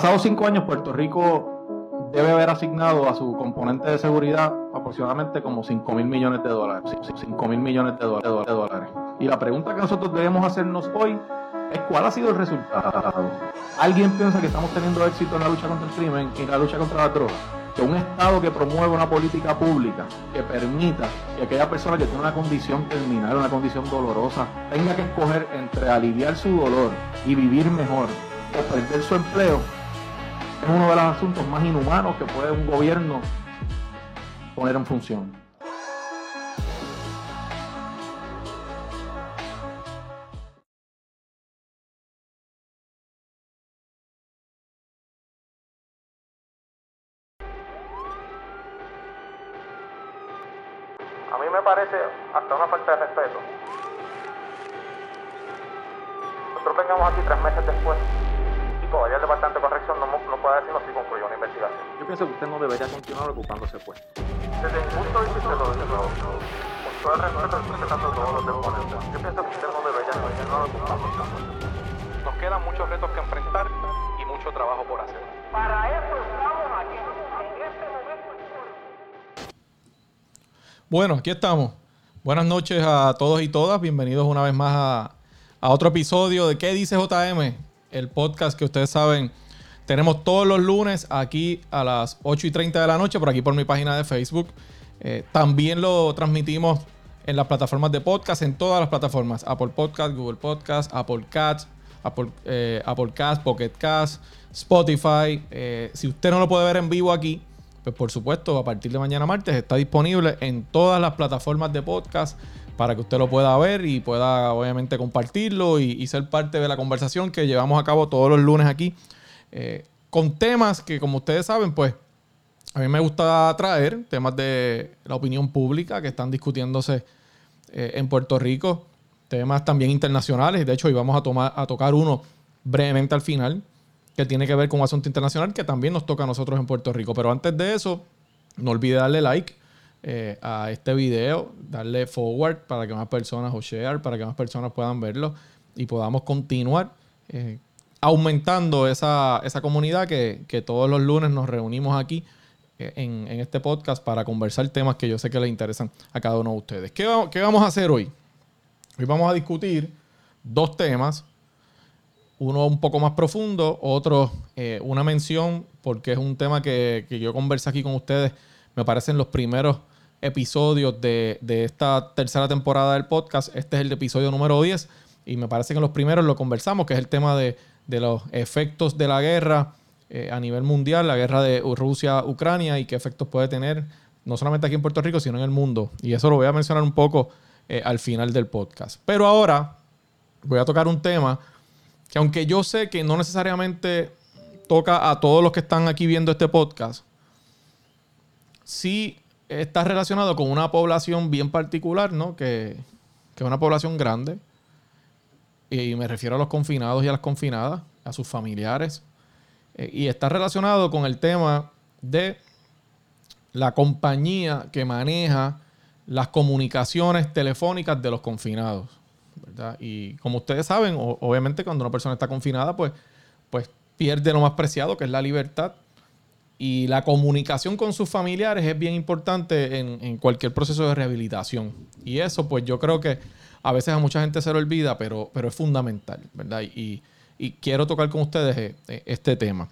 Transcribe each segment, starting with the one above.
pasados cinco años, Puerto Rico debe haber asignado a su componente de seguridad aproximadamente como 5 mil millones de dólares. 5 mil millones de dólares. Y la pregunta que nosotros debemos hacernos hoy es cuál ha sido el resultado. ¿Alguien piensa que estamos teniendo éxito en la lucha contra el crimen y en la lucha contra la droga? Que un Estado que promueva una política pública que permita que aquella persona que tiene una condición terminal, una condición dolorosa, tenga que escoger entre aliviar su dolor y vivir mejor o perder su empleo, es uno de los asuntos más inhumanos que puede un gobierno poner en función. A mí me parece hasta una falta de respeto. Nosotros vengamos aquí tres meses después todavía el Departamento de Corrección no, no puede decirnos si concluyó una investigación. Yo pienso que usted no debería continuar ocupándose pues. Desde mi punto de vista, lo, lo, con todo el respeto, respetando todos los deponentes, yo pienso que usted no debería continuar ocupándose Nos quedan muchos retos que enfrentar y mucho trabajo por hacer. Para eso estamos aquí, en este momento. Bueno, aquí estamos. Buenas noches a todos y todas. Bienvenidos una vez más a, a, otro episodio de ¿Qué dice JM? El podcast que ustedes saben tenemos todos los lunes aquí a las 8 y 30 de la noche por aquí por mi página de Facebook. Eh, también lo transmitimos en las plataformas de podcast, en todas las plataformas. Apple Podcast, Google Podcast, Apple Cats, Apple, eh, Apple Cast, Pocket Cast, Spotify. Eh, si usted no lo puede ver en vivo aquí, pues por supuesto, a partir de mañana martes está disponible en todas las plataformas de podcast para que usted lo pueda ver y pueda obviamente compartirlo y, ser parte de la conversación que llevamos a cabo todos los lunes aquí. Eh, con temas que, como ustedes saben, pues a mí me gusta traer temas de la opinión pública que están discutiéndose eh, en Puerto Rico, temas también internacionales. De hecho, hoy vamos a, tocar uno brevemente al final, que tiene que ver con un asunto internacional que también nos toca a nosotros en Puerto Rico. Pero antes de eso, no olvide darle like eh, a este video, darle forward para que más personas o share, para que más personas puedan verlo y podamos continuar eh, aumentando esa, comunidad que, todos los lunes nos reunimos aquí eh, en, este podcast para conversar temas que yo sé que les interesan a cada uno de ustedes. ¿Qué, qué vamos a hacer hoy? Hoy vamos a discutir dos temas uno un poco más profundo, otro una mención, porque es un tema que, yo conversé aquí con ustedes, me parecen los primeros episodios de, esta tercera temporada del podcast. Este es el episodio número 10 y me parece que en los primeros lo conversamos, que es el tema de, los efectos de la guerra eh, a nivel mundial, la guerra de Rusia-Ucrania y qué efectos puede tener no solamente aquí en Puerto Rico, sino en el mundo. Y eso lo voy a mencionar un poco eh, al final del podcast. Pero ahora voy a tocar un tema que aunque yo sé que no necesariamente toca a todos los que están aquí viendo este podcast, sí está relacionado con una población bien particular, ¿no? Que, que es una población grande. Y me refiero a los confinados y a las confinadas, a sus familiares. Eh, y está relacionado con el tema de la compañía que maneja las comunicaciones telefónicas de los confinados. Y como ustedes saben, obviamente cuando una persona está confinada, pues, pues pierde lo más preciado, que es la libertad. Y la comunicación con sus familiares es bien importante en, cualquier proceso de rehabilitación. Y eso, pues yo creo que a veces a mucha gente se lo olvida, pero, pero es fundamental, ¿verdad? Y, quiero tocar con ustedes eh, eh, este tema.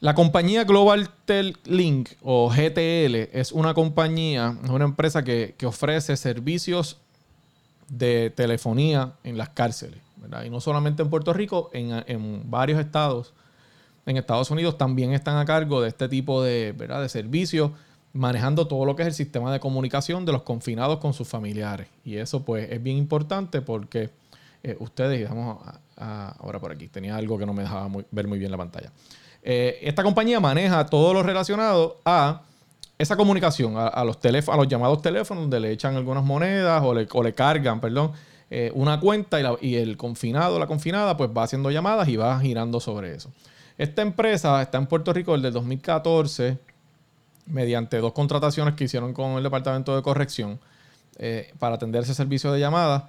La compañía Global Tel Link o GTL es una compañía, es una empresa que, que ofrece servicios de telefonía en las cárceles. Y no solamente en Puerto Rico, en, varios estados. En Estados Unidos también están a cargo de este tipo de, ¿verdad? de servicios, manejando todo lo que es el sistema de comunicación de los confinados con sus familiares. Y eso pues es bien importante porque eh, ustedes, vamos ahora por aquí, tenía algo que no me dejaba ver muy bien la pantalla. Eh, esta compañía maneja todo lo relacionado a esa comunicación a, los a los llamados teléfonos donde le echan algunas monedas o le, cargan, perdón, eh, una cuenta y, el confinado, la confinada, pues va haciendo llamadas y va girando sobre eso. Esta empresa está en Puerto Rico desde 2014 mediante dos contrataciones que hicieron con el Departamento de Corrección eh, para atender ese servicio de llamadas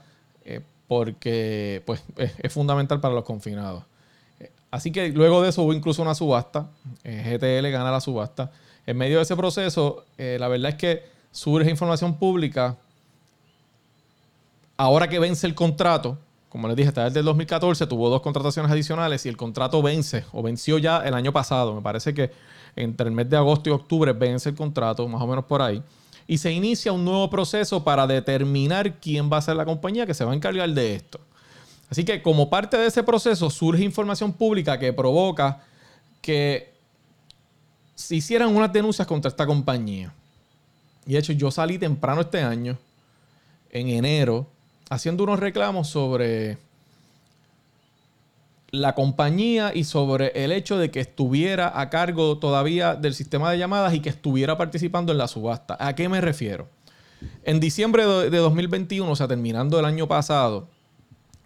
eh, porque pues, es, fundamental para los confinados. así que luego de eso hubo incluso una subasta. Eh, GTL gana la subasta. En medio de ese proceso, eh, la verdad es que surge información pública. Ahora que vence el contrato, como les dije, hasta desde el 2014 tuvo dos contrataciones adicionales y el contrato vence o venció ya el año pasado. Me parece que entre el mes de agosto y octubre vence el contrato, más o menos por ahí. Y se inicia un nuevo proceso para determinar quién va a ser la compañía que se va a encargar de esto. Así que como parte de ese proceso surge información pública que provoca que se hicieran unas denuncias contra esta compañía. Y de hecho yo salí temprano este año, en enero, haciendo unos reclamos sobre la compañía y sobre el hecho de que estuviera a cargo todavía del sistema de llamadas y que estuviera participando en la subasta. ¿A qué me refiero? En diciembre de 2021, o sea, terminando el año pasado,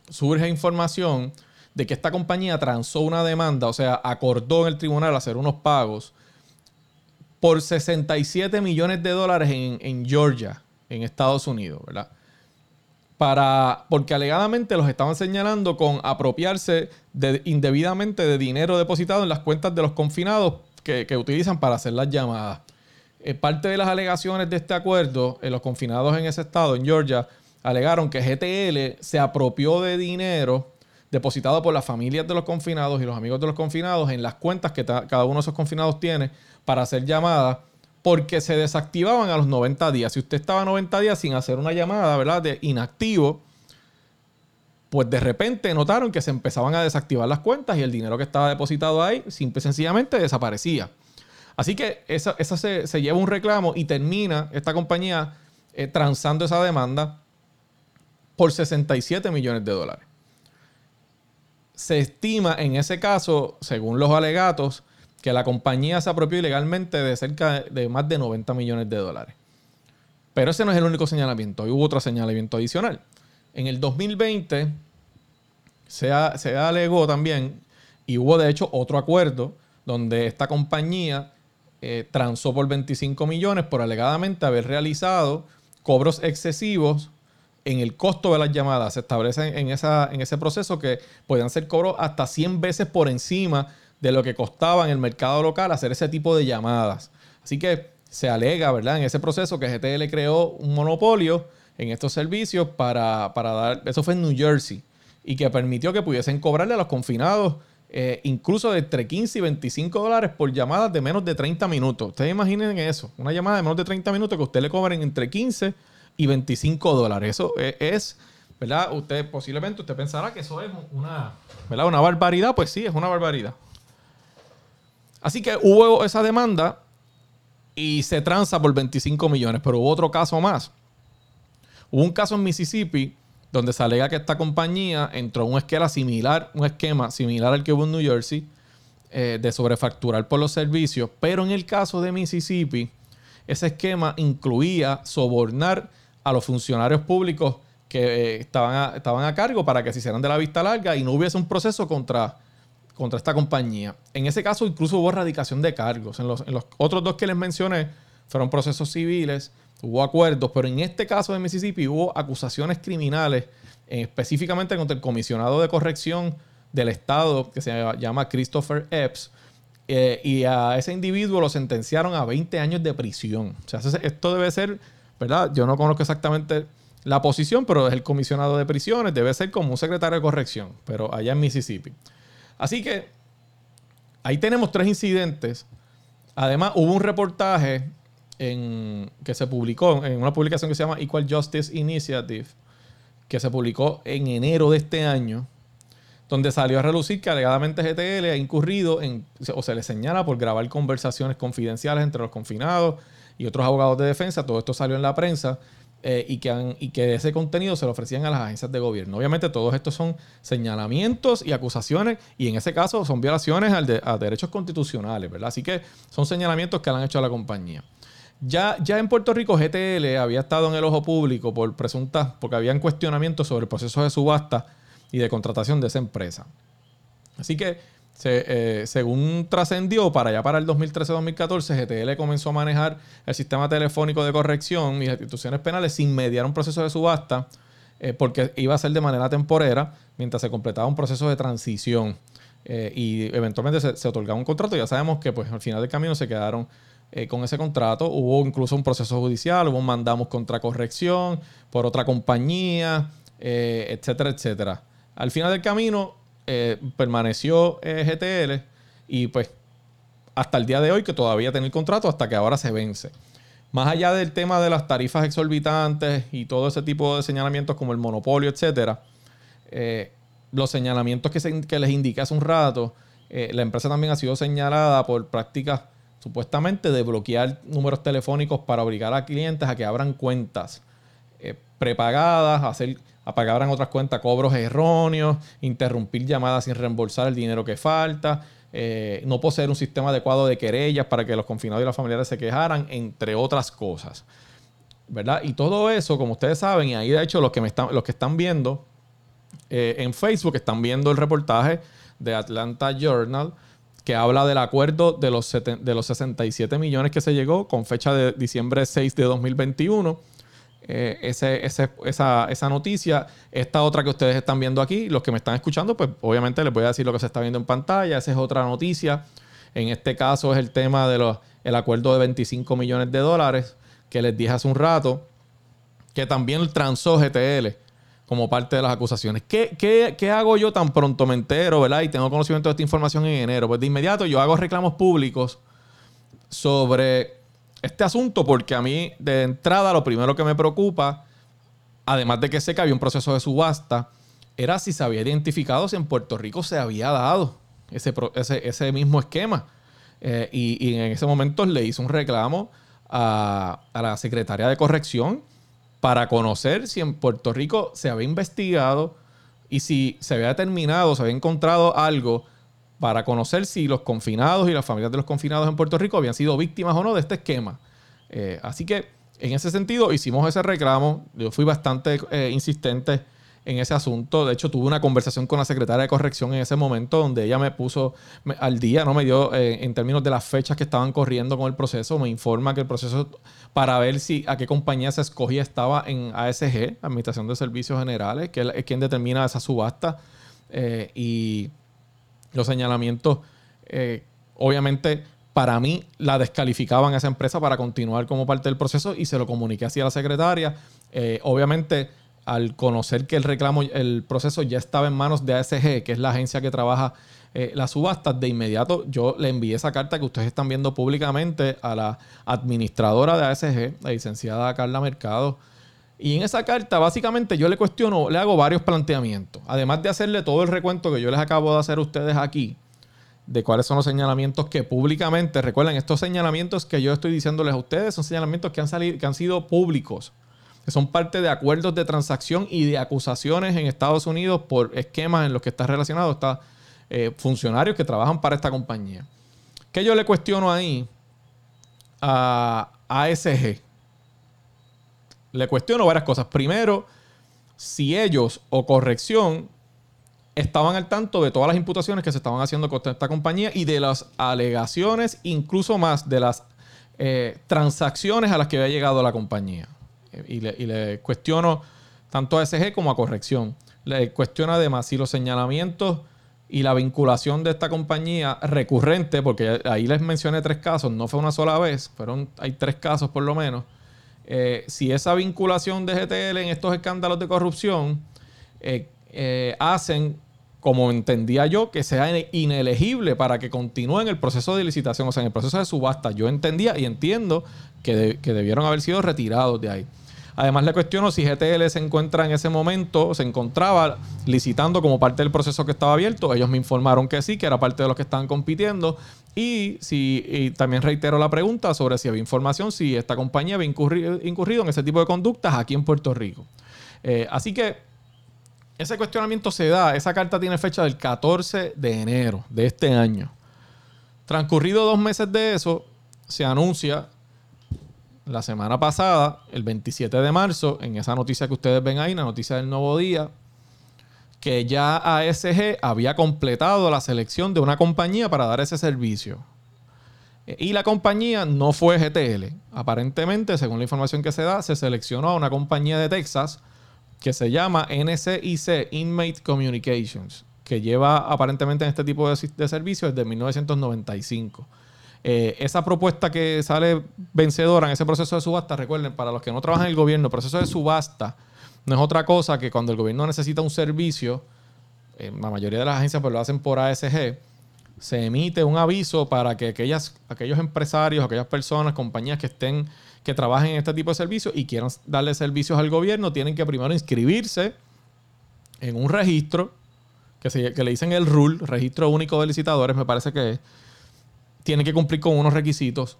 surge información de que esta compañía transó una demanda, o sea, acordó en el tribunal hacer unos pagos por 67 millones de dólares en, en Georgia, en Estados Unidos, ¿verdad? Porque alegadamente los estaban señalando con apropiarse de, indebidamente de dinero depositado en las cuentas de los confinados que, utilizan para hacer las llamadas. Eh, parte de las alegaciones de este acuerdo, eh, los confinados en ese estado, en Georgia, alegaron que GTL se apropió de dinero depositado por las familias de los confinados y los amigos de los confinados en las cuentas que cada uno de esos confinados tiene para hacer llamadas porque se desactivaban a los 90 días. Si usted estaba 90 días sin hacer una llamada, ¿verdad? De inactivo, pues de repente notaron que se empezaban a desactivar las cuentas y el dinero que estaba depositado ahí simple y sencillamente desaparecía. Así que esa, se, lleva un reclamo y termina esta compañía eh, transando esa demanda por 67 millones de dólares. Se estima en ese caso, según los alegatos, que la compañía se apropió ilegalmente de cerca de más de 90 millones de dólares. Pero ese no es el único señalamiento, hubo otro señalamiento adicional. En el 2020 se, se alegó también, y hubo de hecho otro acuerdo, donde esta compañía eh, transó por 25 millones por alegadamente haber realizado cobros excesivos en el costo de las llamadas. Se establece en, esa, en ese proceso que podían ser cobros hasta 100 veces por encima de lo que costaba en el mercado local hacer ese tipo de llamadas. Así que se alega, ¿verdad? En ese proceso que GTL creó un monopolio en estos servicios para, dar, eso fue en New Jersey, y que permitió que pudiesen cobrarle a los confinados eh, incluso de entre 15 y 25 dólares por llamadas de menos de 30 minutos. Ustedes imaginen eso, una llamada de menos de 30 minutos que usted le cobren entre 15 y 25 dólares. Eso es, es ¿verdad? Usted posiblemente usted pensará que eso es una, ¿verdad? Una barbaridad, pues sí, es una barbaridad. Así que hubo esa demanda y se transa por 25 millones, pero hubo otro caso más. Hubo un caso en Mississippi donde se alega que esta compañía entró en un esquema similar, un esquema similar al que hubo en New Jersey eh, de sobrefacturar por los servicios, pero en el caso de Mississippi, ese esquema incluía sobornar a los funcionarios públicos que eh, estaban, estaban a cargo para que se hicieran de la vista larga y no hubiese un proceso contra contra esta compañía. En ese caso incluso hubo erradicación de cargos. En los, otros dos que les mencioné fueron procesos civiles, hubo acuerdos, pero en este caso de Mississippi hubo acusaciones criminales, eh, específicamente contra el comisionado de corrección del Estado, que se llama Christopher Epps, eh, y a ese individuo lo sentenciaron a 20 años de prisión. O sea, esto debe ser, ¿verdad? Yo no conozco exactamente la posición, pero es el comisionado de prisiones, debe ser como un secretario de corrección, pero allá en Mississippi. Así que ahí tenemos tres incidentes. Además, hubo un reportaje en, que se publicó en una publicación que se llama Equal Justice Initiative, que se publicó en enero de este año, donde salió a relucir que alegadamente GTL ha incurrido en, o se le señala por grabar conversaciones confidenciales entre los confinados y otros abogados de defensa. Todo esto salió en la prensa eh, y, que han, y que ese contenido se lo ofrecían a las agencias de gobierno. Obviamente todos estos son señalamientos y acusaciones y en ese caso son violaciones a derechos constitucionales, ¿verdad? Así que son señalamientos que le han hecho a la compañía. Ya, ya en Puerto Rico GTL había estado en el ojo público por presuntas, porque habían cuestionamientos sobre el proceso de subasta y de contratación de esa empresa. Así que eh, según trascendió, para allá para el 2013-2014, GTL comenzó a manejar el sistema telefónico de corrección y instituciones penales sin mediar un proceso de subasta, eh, porque iba a ser de manera temporera mientras se completaba un proceso de transición. eh, y eventualmente se, se otorgaba un contrato. Ya sabemos que pues al final del camino se quedaron con ese contrato. Hubo incluso un proceso judicial, hubo un mandamos contra corrección por otra compañía, etcétera, etcétera. Al final del camino permaneció GTL y pues hasta el día de hoy que todavía tiene el contrato hasta que ahora se vence. Más allá del tema de las tarifas exorbitantes y todo ese tipo de señalamientos como el monopolio, etcétera, eh, los señalamientos que, les indiqué hace un rato, eh, la empresa también ha sido señalada por prácticas supuestamente de bloquear números telefónicos para obligar a clientes a que abran cuentas eh, prepagadas, hacer, que abran otras cuentas, cobros erróneos, interrumpir llamadas sin reembolsar el dinero que falta, no poseer un sistema adecuado de querellas para que los confinados y los familiares se quejaran, entre otras cosas. ¿Verdad? Y todo eso, como ustedes saben, y ahí de hecho los que, me están, los que están viendo, eh, en Facebook están viendo el reportaje de Atlanta Journal que habla del acuerdo de los, de los 67 millones que se llegó con fecha de diciembre 6 de 2021. Eh, esa, esa, noticia, esta otra que ustedes están viendo aquí, los que me están escuchando, pues obviamente les voy a decir lo que se está viendo en pantalla. Esa es otra noticia. En este caso es el tema del acuerdo de 25 millones de dólares que les dije hace un rato, que también transó GTL como parte de las acusaciones. ¿Qué, hago yo tan pronto me entero, verdad? Y tengo conocimiento de esta información en enero. Pues de inmediato yo hago reclamos públicos sobre este asunto porque a mí de entrada lo primero que me preocupa, además de que sé que había un proceso de subasta, era si se había identificado si en Puerto Rico se había dado ese, ese, mismo esquema. Eh, y, en ese momento le hice un reclamo a, a la secretaria de corrección para conocer si en Puerto Rico se había investigado y si se había determinado, se había encontrado algo para conocer si los confinados y las familias de los confinados en Puerto Rico habían sido víctimas o no de este esquema. Eh, así que en ese sentido hicimos ese reclamo. Yo fui bastante eh, insistente en ese asunto. De hecho, tuve una conversación con la secretaria de corrección en ese momento donde ella me puso al día, ¿no? Me dio eh, en términos de las fechas que estaban corriendo con el proceso, me informa que el proceso para ver si a qué compañía se escogía estaba en ASG, Administración de Servicios Generales, que es quien determina esa subasta. Eh, y los señalamientos, eh, obviamente, para mí la descalificaban a esa empresa para continuar como parte del proceso y se lo comuniqué así a la secretaria. obviamente al conocer que el reclamo, el proceso ya estaba en manos de ASG, que es la agencia que trabaja eh, las subastas, de inmediato yo le envié esa carta que ustedes están viendo públicamente a la administradora de ASG, la licenciada Carla Mercado. Y en esa carta, básicamente, yo le cuestiono, le hago varios planteamientos. Además de hacerle todo el recuento que yo les acabo de hacer a ustedes aquí, de cuáles son los señalamientos que públicamente, recuerden, estos señalamientos que yo estoy diciéndoles a ustedes son señalamientos que han, salido, que han sido públicos que son parte de acuerdos de transacción y de acusaciones en Estados Unidos por esquemas en los que está relacionado está eh, funcionarios que trabajan para esta compañía. ¿Qué yo le cuestiono ahí a ASG? Le cuestiono varias cosas. Primero, si ellos o corrección estaban al tanto de todas las imputaciones que se estaban haciendo contra esta compañía y de las alegaciones, incluso más de las eh, transacciones a las que había llegado la compañía y le, cuestiono tanto a SG como a corrección. Le cuestiono además si los señalamientos y la vinculación de esta compañía recurrente, porque ahí les mencioné tres casos, no fue una sola vez, fueron, hay tres casos por lo menos. Eh, si esa vinculación de GTL en estos escándalos de corrupción eh, eh, hacen, como entendía yo, que sea inelegible para que continúe en el proceso de licitación, o sea, en el proceso de subasta. Yo entendía y entiendo que, que debieron haber sido retirados de ahí. Además, le cuestiono si GTL se encuentra en ese momento, se encontraba licitando como parte del proceso que estaba abierto. Ellos me informaron que sí, que era parte de los que estaban compitiendo. Y, si, también reitero la pregunta sobre si había información, si esta compañía había incurrido, en ese tipo de conductas aquí en Puerto Rico. Eh, así que ese cuestionamiento se da, esa carta tiene fecha del 14 de enero de este año. Transcurrido dos meses de eso, se anuncia la semana pasada, el 27 de marzo, en esa noticia que ustedes ven ahí, la noticia del nuevo día, que ya ASG había completado la selección de una compañía para dar ese servicio. Y la compañía no fue GTL. Aparentemente, según la información que se da, se seleccionó a una compañía de Texas que se llama NCIC, Inmate Communications. que lleva aparentemente en este tipo de, de servicios desde 1995. Eh, esa propuesta que sale vencedora en ese proceso de subasta, recuerden, para los que no trabajan en el gobierno, el proceso de subasta no es otra cosa que cuando el gobierno necesita un servicio, la mayoría de las agencias pues lo hacen por ASG, se emite un aviso para que aquellas, aquellos empresarios, aquellas personas, compañías que estén, que trabajen en este tipo de servicios y quieran darle servicios al gobierno, tienen que primero inscribirse en un registro que, se, que le dicen el RUL, Registro Único de Licitadores, me parece que es tiene que cumplir con unos requisitos.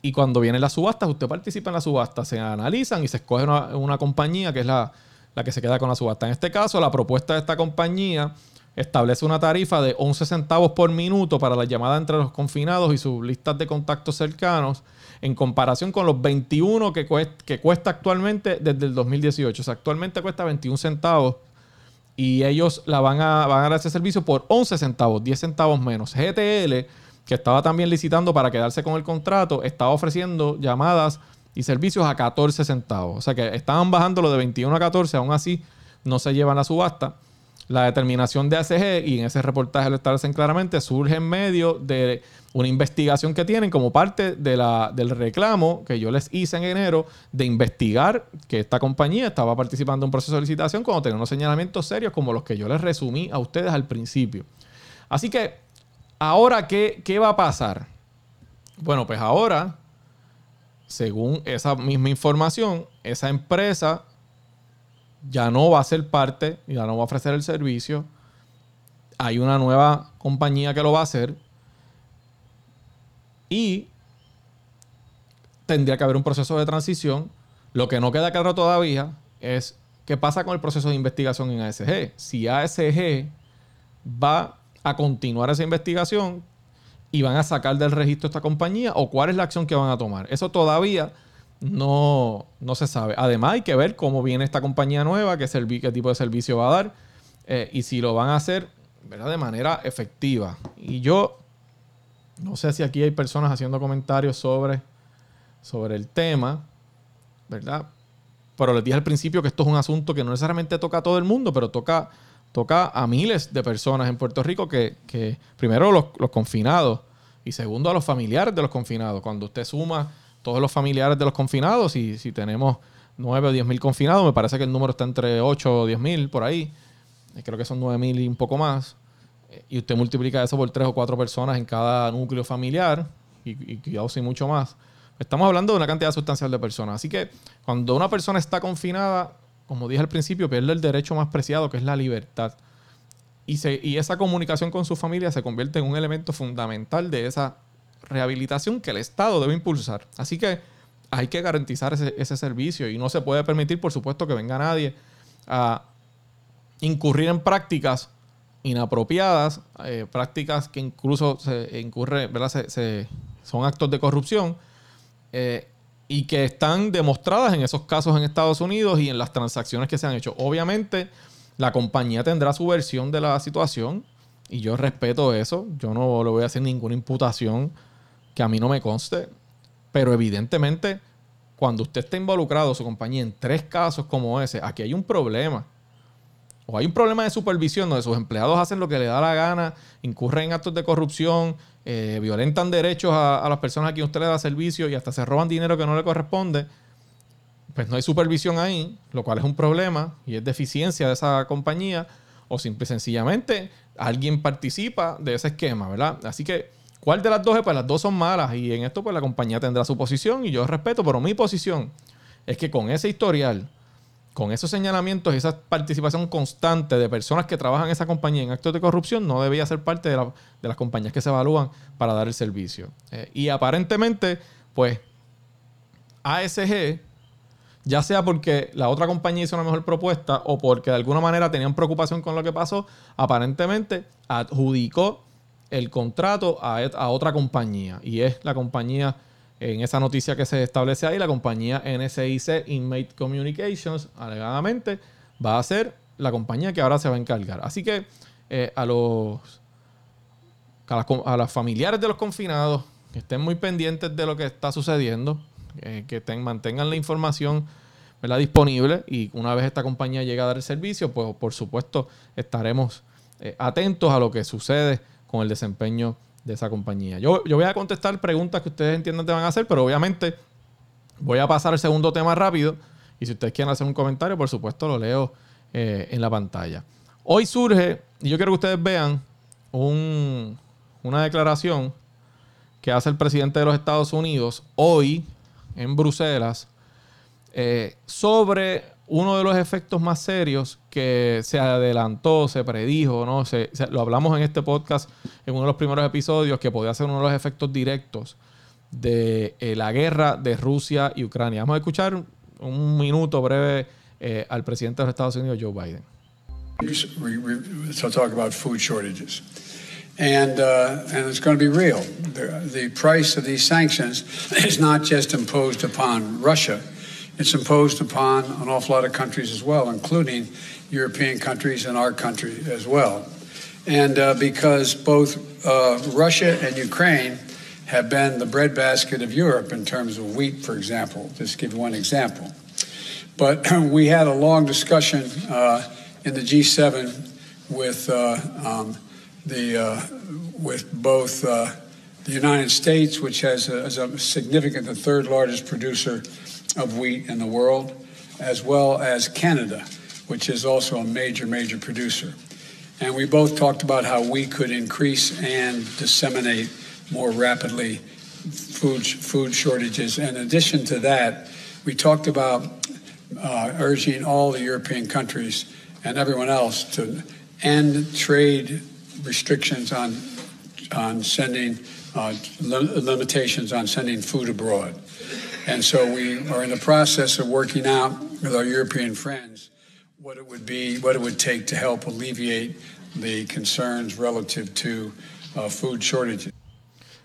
Y cuando vienen las subastas, usted participa en la subasta, se analizan y se escoge una, compañía que es la, la, que se queda con la subasta. En este caso, la propuesta de esta compañía establece una tarifa de 11 centavos por minuto para la llamada entre los confinados y sus listas de contactos cercanos, en comparación con los 21 que cuesta, que cuesta actualmente desde el 2018. O sea, actualmente cuesta 21 centavos y ellos la van a, van a dar ese servicio por 11 centavos, 10 centavos menos. GTL que estaba también licitando para quedarse con el contrato, estaba ofreciendo llamadas y servicios a 14 centavos. O sea que estaban bajando lo de 21 a 14, aún así no se llevan la subasta. La determinación de ACG, y en ese reportaje lo establecen claramente, surge en medio de una investigación que tienen como parte de la, del reclamo que yo les hice en enero de investigar que esta compañía estaba participando en un proceso de licitación cuando tenía unos señalamientos serios como los que yo les resumí a ustedes al principio. Así que Ahora, ¿qué, ¿qué va a pasar? Bueno, pues ahora, según esa misma información, esa empresa ya no va a ser parte, ya no va a ofrecer el servicio. Hay una nueva compañía que lo va a hacer. Y tendría que haber un proceso de transición. Lo que no queda claro todavía es qué pasa con el proceso de investigación en ASG. Si ASG va a continuar esa investigación y van a sacar del registro esta compañía o cuál es la acción que van a tomar. Eso todavía no, no se sabe. Además hay que ver cómo viene esta compañía nueva, qué, tipo de servicio va a dar eh, y si lo van a hacer ¿verdad? de manera efectiva. Y yo no sé si aquí hay personas haciendo comentarios sobre, sobre el tema, ¿verdad? Pero les dije al principio que esto es un asunto que no necesariamente toca a todo el mundo, pero toca toca a miles de personas en Puerto Rico que, primero los, confinados y segundo a los familiares de los confinados. Cuando usted suma todos los familiares de los confinados, y si tenemos 9 o 10 mil confinados, me parece que el número está entre 8 o 10 mil por ahí, eh, creo que son 9 mil y un poco más, eh, y usted multiplica eso por 3 o 4 personas en cada núcleo familiar, y, y cuidado sin mucho más, estamos hablando de una cantidad sustancial de personas. Así que cuando una persona está confinada, como dije al principio, pierde el derecho más preciado, que es la libertad. Y, y esa comunicación con su familia se convierte en un elemento fundamental de esa rehabilitación que el Estado debe impulsar. Así que hay que garantizar ese, servicio y no se puede permitir, por supuesto, que venga nadie a incurrir en prácticas inapropiadas, eh, prácticas que incluso se incurre, ¿verdad? Se, son actos de corrupción. Eh, y que están demostradas en esos casos en Estados Unidos y en las transacciones que se han hecho. Obviamente, la compañía tendrá su versión de la situación y yo respeto eso. Yo no le voy a hacer ninguna imputación que a mí no me conste. Pero evidentemente, cuando usted está involucrado, su compañía, en tres casos como ese, aquí hay un problema. O hay un problema de supervisión donde sus empleados hacen lo que le da la gana, incurren en actos de corrupción, eh, violentan derechos a, las personas a quien usted le da servicio y hasta se roban dinero que no le corresponde, pues no hay supervisión ahí, lo cual es un problema y es deficiencia de esa compañía, o simple y sencillamente alguien participa de ese esquema, ¿verdad? Así que, ¿cuál de las dos es? Pues las dos son malas y en esto pues la compañía tendrá su posición y yo respeto, pero mi posición es que con ese historial, con esos señalamientos y esa participación constante de personas que trabajan en esa compañía en actos de corrupción, no debía ser parte de, las compañías que se evalúan para dar el servicio. Eh, y aparentemente, pues, ASG, ya sea porque la otra compañía hizo una mejor propuesta o porque de alguna manera tenían preocupación con lo que pasó, aparentemente adjudicó el contrato a, a otra compañía. Y es la compañía en esa noticia que se establece ahí, la compañía NSIC Inmate Communications, alegadamente, va a ser la compañía que ahora se va a encargar. Así que eh, a los a las, familiares de los confinados, que estén muy pendientes de lo que está sucediendo, eh, que mantengan la información disponible y una vez esta compañía llegue a dar el servicio, pues por supuesto estaremos eh, atentos a lo que sucede con el desempeño de esa compañía. Yo, yo voy a contestar preguntas que ustedes entiendan que van a hacer, pero obviamente voy a pasar al segundo tema rápido. Y si ustedes quieren hacer un comentario, por supuesto lo leo eh, en la pantalla. Hoy surge, y yo quiero que ustedes vean una declaración que hace el presidente de los Estados Unidos hoy en Bruselas eh, sobre uno de los efectos más serios que se adelantó, se predijo, ¿no? lo hablamos en este podcast en uno de los primeros episodios, que podía ser uno de los efectos directos de eh, la guerra de Rusia y Ucrania. Vamos a escuchar un minuto breve eh, al presidente de los Estados Unidos, Joe Biden. And, uh, and real. The, the price of these sanctions is not just imposed upon it's imposed upon an awful lot of countries as well, including European countries and our country as well. And uh, because both uh, Russia and Ukraine have been the breadbasket of Europe in terms of wheat, for example, just give one example. But we had a long discussion uh, in the G7 with uh, um, the uh, with both uh, the United States, which has a, is a significant, the third largest producer of wheat in the world, as well as Canada, which is also a major, major producer. And we both talked about how we could increase and disseminate more rapidly food, food shortages. In addition to that, we talked about uh, urging all the European countries and everyone else to end trade restrictions on on sending uh, limitations on sending food abroad. And so we are in the process of working out with our European friends what it would be, what it would take to help alleviate the concerns relative to uh, food shortages.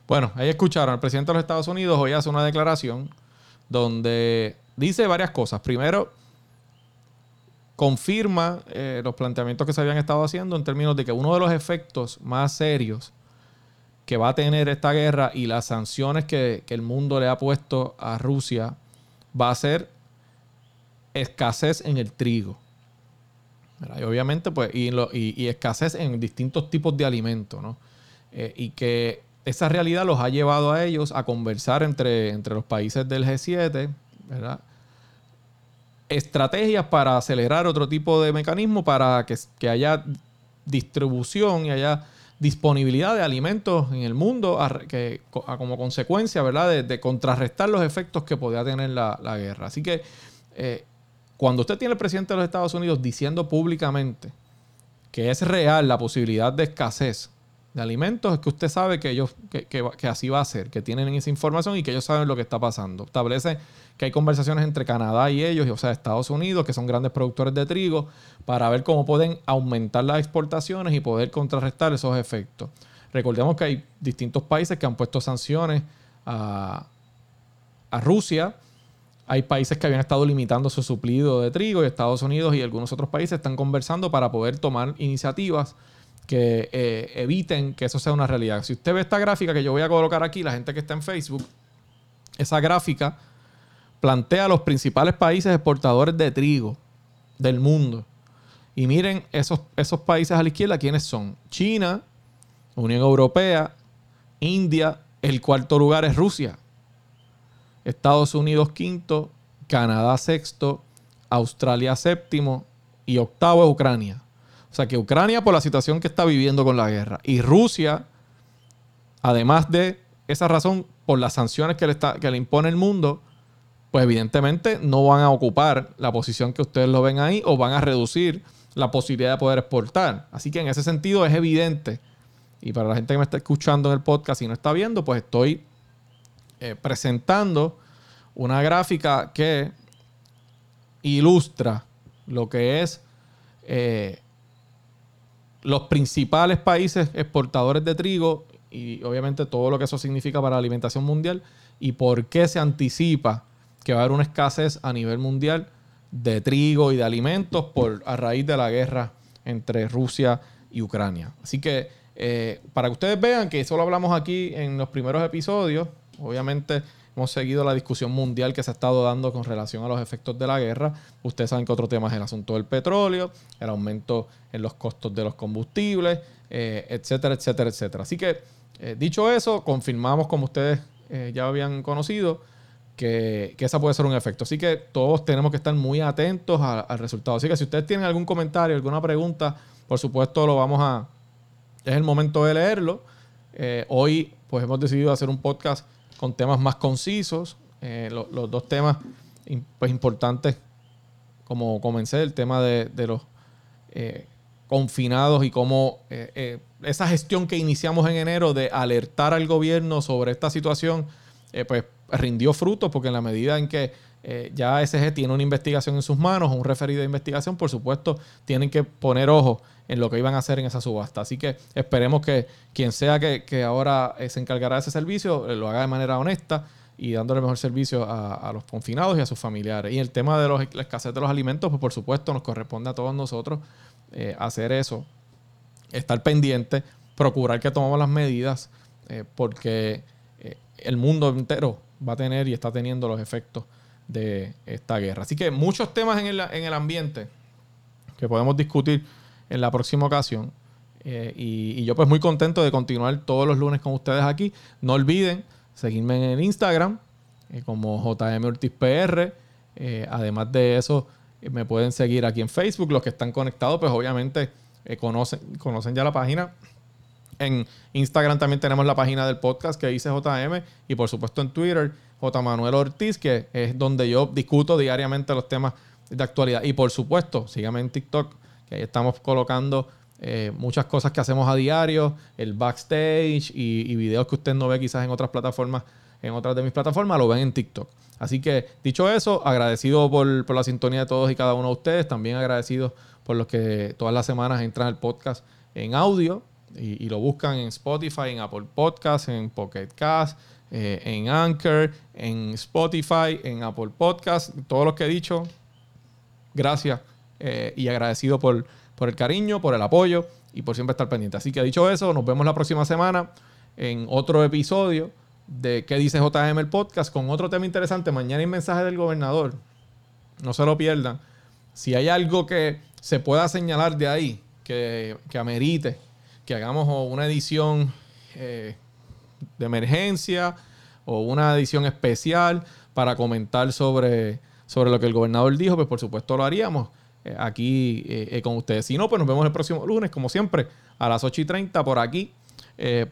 Bueno, ahí escucharon, el presidente de los Estados Unidos hoy hace una declaración donde dice varias cosas. Primero, confirma eh, los planteamientos que se habían estado haciendo en términos de que uno de los efectos más serios que va a tener esta guerra y las sanciones que, el mundo le ha puesto a Rusia va a ser escasez en el trigo. Y obviamente, pues, y, escasez en distintos tipos de alimentos, ¿no? Eh, y que esa realidad los ha llevado a ellos a conversar entre, entre los países del G7, ¿verdad? Estrategias para acelerar otro tipo de mecanismo para que, que haya distribución y haya disponibilidad de alimentos en el mundo que, como consecuencia ¿verdad? De, contrarrestar los efectos que podía tener la, guerra. Así que eh, cuando usted tiene el presidente de los Estados Unidos diciendo públicamente que es real la posibilidad de escasez de alimentos, es que usted sabe que ellos que, que así va a ser, que tienen esa información y que ellos saben lo que está pasando. Establece que hay conversaciones entre Canadá y ellos, o sea, Estados Unidos, que son grandes productores de trigo, para ver cómo pueden aumentar las exportaciones y poder contrarrestar esos efectos. Recordemos que hay distintos países que han puesto sanciones a, Rusia. Hay países que habían estado limitando su suplido de trigo y Estados Unidos y algunos otros países están conversando para poder tomar iniciativas que eh, eviten que eso sea una realidad. Si usted ve esta gráfica que yo voy a colocar aquí, la gente que está en Facebook, esa gráfica plantea los principales países exportadores de trigo del mundo. Y miren esos, esos países a la izquierda, ¿quiénes son? China, Unión Europea, India, el cuarto lugar es Rusia. Estados Unidos quinto, Canadá sexto, Australia séptimo y octavo es Ucrania. O sea que Ucrania por la situación que está viviendo con la guerra y Rusia, además de esa razón, por las sanciones que le, está, que le impone el mundo, pues evidentemente no van a ocupar la posición que ustedes lo ven ahí o van a reducir la posibilidad de poder exportar. Así que en ese sentido es evidente, y para la gente que me está escuchando en el podcast y no está viendo, pues estoy eh, presentando una gráfica que ilustra lo que es eh, los principales países exportadores de trigo y obviamente todo lo que eso significa para la alimentación mundial y por qué se anticipa que va a haber una escasez a nivel mundial de trigo y de alimentos por, a raíz de la guerra entre Rusia y Ucrania. Así que eh, para que ustedes vean que eso lo hablamos aquí en los primeros episodios, obviamente hemos seguido la discusión mundial que se ha estado dando con relación a los efectos de la guerra. Ustedes saben que otro tema es el asunto del petróleo, el aumento en los costos de los combustibles, eh, etcétera, etcétera, etcétera. Así que, eh, dicho eso, confirmamos, como ustedes eh, ya habían conocido, que, que, esa puede ser un efecto. Así que todos tenemos que estar muy atentos al resultado. Así que si ustedes tienen algún comentario, alguna pregunta, por supuesto lo vamos a... Es el momento de leerlo. hoy pues hemos decidido hacer un podcast con temas más concisos. Eh, los dos temas pues, importantes, como comencé, el tema de, los eh, confinados y cómo eh, esa gestión que iniciamos en enero de alertar al gobierno sobre esta situación, pues rindió frutos porque en la medida en que ya SG tiene una investigación en sus manos, un referido de investigación, por supuesto, tienen que poner ojo en lo que iban a hacer en esa subasta. Así que esperemos que quien sea que, ahora eh, se encargará de ese servicio eh, lo haga de manera honesta y dándole mejor servicio a, los confinados y a sus familiares. Y el tema de los, la escasez de los alimentos, pues por supuesto nos corresponde a todos nosotros eh, hacer eso, estar pendiente, procurar que tomemos las medidas, porque el mundo entero va a tener y está teniendo los efectos de esta guerra. Así que muchos temas en el, en el ambiente que podemos discutir en la próxima ocasión. Eh, y, yo pues muy contento de continuar todos los lunes con ustedes aquí. No olviden seguirme en Instagram eh, como JM Ortiz PR. Eh, además de eso, me pueden seguir aquí en Facebook. Los que están conectados, pues obviamente conocen, conocen ya la página. En Instagram también tenemos la página del podcast que dice JM. Y por supuesto en Twitter, J. Manuel Ortiz, que es donde yo discuto diariamente los temas de actualidad. Y por supuesto, síganme en TikTok que ahí estamos colocando eh, muchas cosas que hacemos a diario, el backstage y, videos que usted no ve quizás en otras plataformas, en otras de mis plataformas, lo ven en TikTok. Así que, dicho eso, agradecido por, la sintonía de todos y cada uno de ustedes, también agradecido por los que todas las semanas entran al podcast en audio y, lo buscan en Spotify, en Apple Podcasts, en Pocket Cast, eh, en Anchor, en Spotify, en Apple Podcasts, todos los que he dicho. Gracias eh, y agradecido por, por el cariño, por el apoyo y por siempre estar pendiente. Así que dicho eso, nos vemos la próxima semana en otro episodio de ¿Qué dice JM el podcast? Con otro tema interesante. Mañana hay mensaje del gobernador. No se lo pierdan. Si hay algo que se pueda señalar de ahí, que, que amerite que hagamos una edición eh, de emergencia o una edición especial para comentar sobre, sobre lo que el gobernador dijo, pues por supuesto lo haríamos. Eh, aquí eh, con ustedes. Si no, pues nos vemos el próximo lunes, como siempre, a las 8 y 30 por aquí,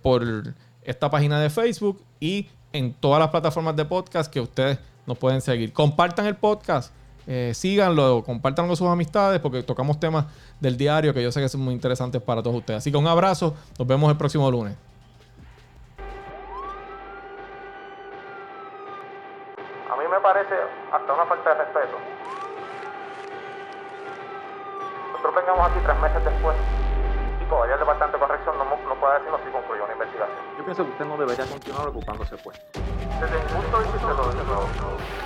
por esta página de Facebook y en todas las plataformas de podcast que ustedes nos pueden seguir. Compartan el podcast. Síganlo, compartan con sus amistades porque tocamos temas del diario que yo sé que son muy interesantes para todos ustedes. Así que un abrazo, nos vemos el próximo lunes. A mí me parece hasta una falta de respeto nosotros vengamos aquí tres meses después y todavía el Departamento de Corrección no, no puede decirnos si concluyó una investigación. Yo pienso que usted no debería continuar ocupándose puesto. Desde mi punto de vista, lo, lo,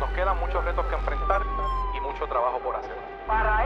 Nos quedan muchos retos que enfrentar y mucho trabajo por hacer. Para